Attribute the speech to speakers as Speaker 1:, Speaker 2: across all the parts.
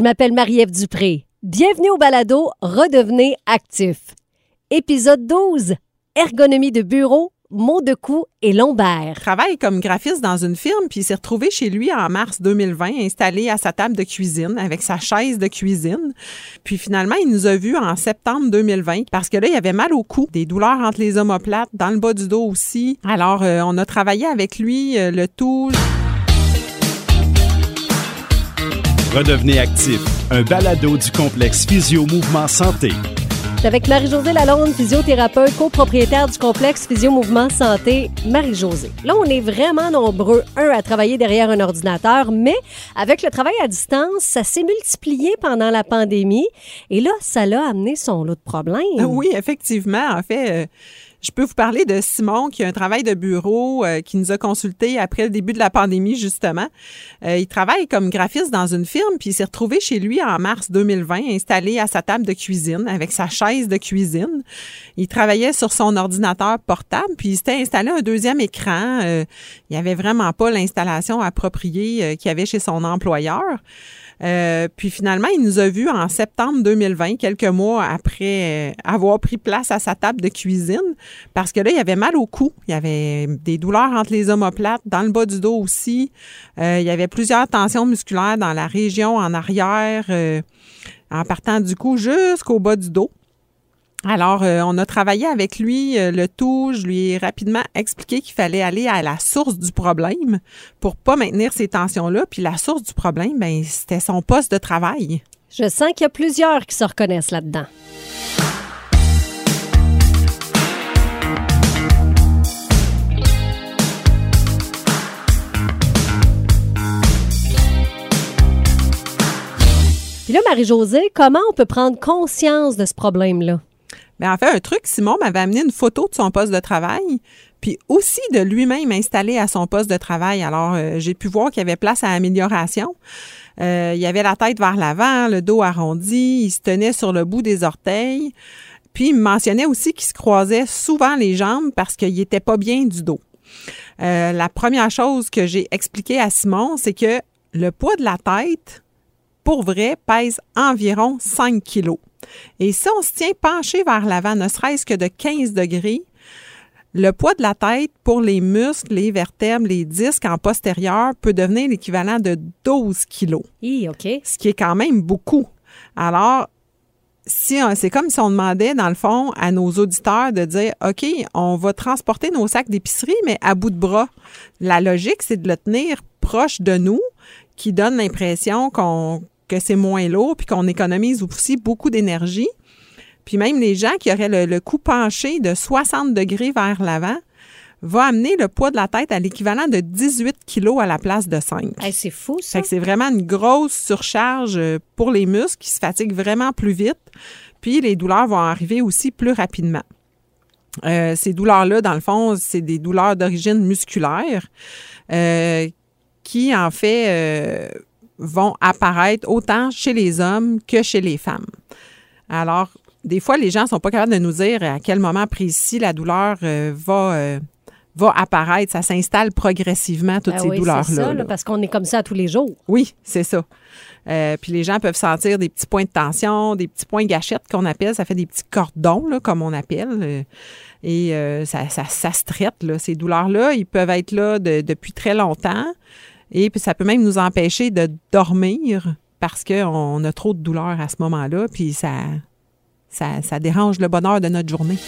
Speaker 1: je m'appelle Marie-Ève Dupré. Bienvenue au balado Redevenez actif. Épisode 12. Ergonomie de bureau, mots de cou et lombaire.
Speaker 2: travaille comme graphiste dans une firme, puis il s'est retrouvé chez lui en mars 2020, installé à sa table de cuisine avec sa chaise de cuisine. Puis finalement, il nous a vus en septembre 2020 parce que là, il avait mal au cou, des douleurs entre les omoplates, dans le bas du dos aussi. Alors, euh, on a travaillé avec lui euh, le tout.
Speaker 3: Redevenez actif, un balado du complexe Physio Mouvement Santé.
Speaker 1: C'est avec Marie-Josée Lalonde, physiothérapeute, copropriétaire du complexe Physio Mouvement Santé. Marie-Josée. Là, on est vraiment nombreux, un, à travailler derrière un ordinateur, mais avec le travail à distance, ça s'est multiplié pendant la pandémie. Et là, ça l'a amené son lot de problèmes.
Speaker 2: Ah Oui, effectivement. En fait, euh, je peux vous parler de Simon qui a un travail de bureau euh, qui nous a consulté après le début de la pandémie, justement. Euh, il travaille comme graphiste dans une firme, puis il s'est retrouvé chez lui en mars 2020, installé à sa table de cuisine avec sa chaise de cuisine. Il travaillait sur son ordinateur portable, puis il s'était installé un deuxième écran. Euh, il avait vraiment pas l'installation appropriée euh, qu'il avait chez son employeur. Euh, puis finalement, il nous a vus en septembre 2020, quelques mois après euh, avoir pris place à sa table de cuisine, parce que là, il avait mal au cou. Il y avait des douleurs entre les omoplates, dans le bas du dos aussi. Euh, il y avait plusieurs tensions musculaires dans la région en arrière, en partant du cou jusqu'au bas du dos. Alors, euh, on a travaillé avec lui euh, le tout. Je lui ai rapidement expliqué qu'il fallait aller à la source du problème pour pas maintenir ces tensions-là. Puis la source du problème, ben, c'était son poste de travail.
Speaker 1: Je sens qu'il y a plusieurs qui se reconnaissent là-dedans. Puis là, Marie-Josée, comment on peut prendre conscience de ce problème-là?
Speaker 2: En fait, un truc, Simon m'avait amené une photo de son poste de travail, puis aussi de lui-même installé à son poste de travail. Alors, euh, j'ai pu voir qu'il y avait place à amélioration. Euh, il avait la tête vers l'avant, le dos arrondi, il se tenait sur le bout des orteils. Puis, il me mentionnait aussi qu'il se croisait souvent les jambes parce qu'il était pas bien du dos. Euh, la première chose que j'ai expliqué à Simon, c'est que le poids de la tête, pour vrai, pèse environ 5 kilos. Et si on se tient penché vers l'avant, ne serait-ce que de 15 degrés, le poids de la tête pour les muscles, les vertèbres, les disques en postérieur peut devenir l'équivalent de 12 kilos,
Speaker 1: Hi, OK.
Speaker 2: ce qui est quand même beaucoup. Alors, si on- c'est comme si on demandait, dans le fond, à nos auditeurs de dire, OK, on va transporter nos sacs d'épicerie, mais à bout de bras. La logique, c'est de le tenir proche de nous, qui donne l'impression qu'on que c'est moins lourd, puis qu'on économise aussi beaucoup d'énergie. Puis même les gens qui auraient le, le cou penché de 60 degrés vers l'avant va amener le poids de la tête à l'équivalent de 18 kilos à la place de 5.
Speaker 1: Hey, c'est fou, ça.
Speaker 2: Fait que c'est vraiment une grosse surcharge euh, pour les muscles qui se fatiguent vraiment plus vite. Puis les douleurs vont arriver aussi plus rapidement. Euh, ces douleurs-là, dans le fond, c'est des douleurs d'origine musculaire euh, qui, en fait, euh, vont apparaître autant chez les hommes que chez les femmes. Alors, des fois, les gens sont pas capables de nous dire à quel moment précis la douleur euh, va, euh, va apparaître. Ça s'installe progressivement, toutes
Speaker 1: Ah
Speaker 2: ces
Speaker 1: oui, c'est
Speaker 2: douleurs-là.
Speaker 1: ça, là, parce qu'on est comme ça tous les jours.
Speaker 2: Oui, c'est ça. Euh, puis les gens peuvent sentir des petits points de tension, des petits points gâchettes qu'on appelle. Ça fait des petits cordons, là, comme on appelle. Et ça, ça, ça se traite, là. Ces douleurs-là, ils peuvent être là de- depuis très longtemps. Et puis ça peut même nous empêcher de dormir parce qu'on a trop de douleurs à ce moment-là. Puis ça, ça, ça dérange le bonheur de notre journée.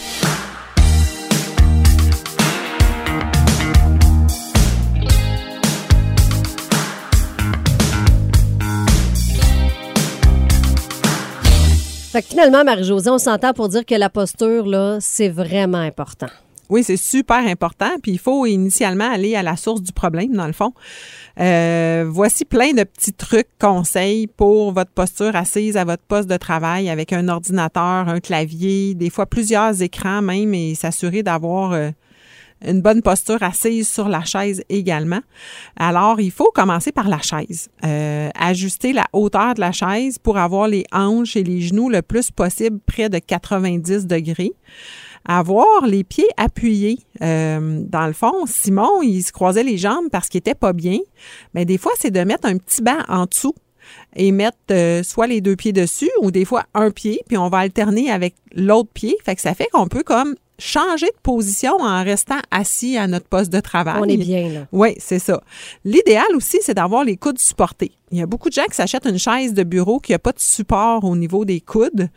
Speaker 1: Fait que finalement, Marie-Josée, on s'entend pour dire que la posture, là, c'est vraiment important.
Speaker 2: Oui, c'est super important. Puis il faut initialement aller à la source du problème, dans le fond. Euh, voici plein de petits trucs, conseils pour votre posture assise à votre poste de travail avec un ordinateur, un clavier, des fois plusieurs écrans même et s'assurer d'avoir euh, une bonne posture assise sur la chaise également. Alors, il faut commencer par la chaise. Euh, ajuster la hauteur de la chaise pour avoir les hanches et les genoux le plus possible près de 90 degrés avoir les pieds appuyés. Euh, dans le fond, Simon, il se croisait les jambes parce qu'il était pas bien. Mais des fois, c'est de mettre un petit banc en dessous. et mettre euh, soit les deux pieds dessus ou des fois un pied, puis on va alterner avec l'autre pied. Fait que ça fait qu'on peut comme changer de position en restant assis à notre poste de travail.
Speaker 1: On est bien, là.
Speaker 2: Oui, c'est ça. L'idéal aussi, c'est d'avoir les coudes supportés. Il y a beaucoup de gens qui s'achètent une chaise de bureau qui n'a pas de support au niveau des coudes,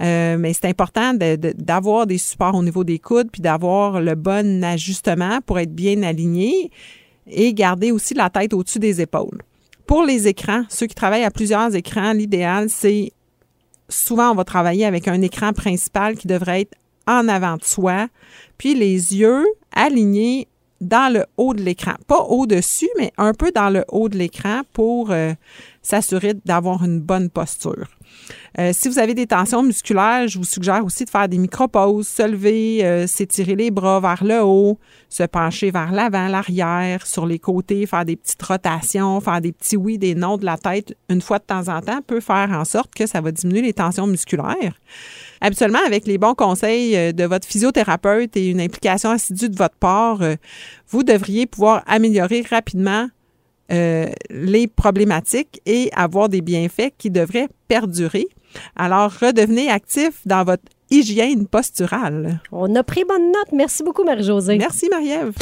Speaker 2: euh, mais c'est important d'avoir des supports au niveau des coudes puis d'avoir le bon ajustement pour être bien aligné et garder aussi la tête au-dessus des épaules. Pour les écrans, ceux qui travaillent à plusieurs écrans, l'idéal, c'est souvent on va travailler avec un écran principal qui devrait être en avant de soi, puis les yeux alignés dans le haut de l'écran. Pas au-dessus, mais un peu dans le haut de l'écran pour euh, s'assurer d'avoir une bonne posture. Euh, si vous avez des tensions musculaires, je vous suggère aussi de faire des micro-pauses, se lever, euh, s'étirer les bras vers le haut, se pencher vers l'avant, l'arrière, sur les côtés, faire des petites rotations, faire des petits oui, des non de la tête une fois de temps en temps peut faire en sorte que ça va diminuer les tensions musculaires. Habituellement, avec les bons conseils euh, de votre physiothérapeute et une implication assidue de votre part, vous devriez pouvoir améliorer rapidement les problématiques et avoir des bienfaits qui devraient perdurer. Alors, redevenez actif dans votre hygiène posturale.
Speaker 1: On a pris bonne note. Merci beaucoup, Marie-Josée.
Speaker 2: Merci, Marie-Ève.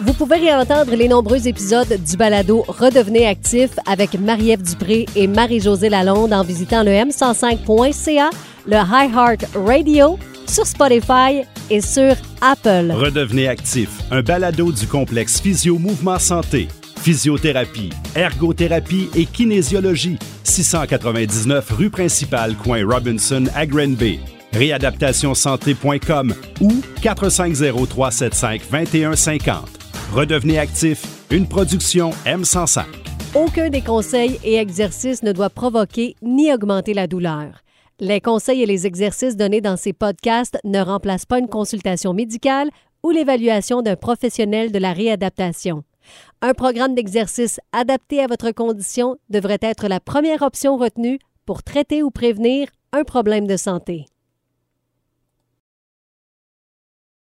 Speaker 1: Vous pouvez réentendre les nombreux épisodes du balado Redevenez actif avec Marie-Ève Dupré et Marie-Josée Lalonde en visitant le m105.ca, le iHeart Radio, sur Spotify et sur Apple.
Speaker 3: Redevenez actif, un balado du complexe Physio Mouvement Santé Physiothérapie, ergothérapie et kinésiologie. 699 rue principale, coin Robinson à Granby. Réadaptationsanté.com ou 450-375-2150. Redevenez actif, une production M105.
Speaker 1: Aucun des conseils et exercices ne doit provoquer ni augmenter la douleur. Les conseils et les exercices donnés dans ces podcasts ne remplacent pas une consultation médicale ou l'évaluation d'un professionnel de la réadaptation. Un programme d'exercice adapté à votre condition devrait être la première option retenue pour traiter ou prévenir un problème de santé.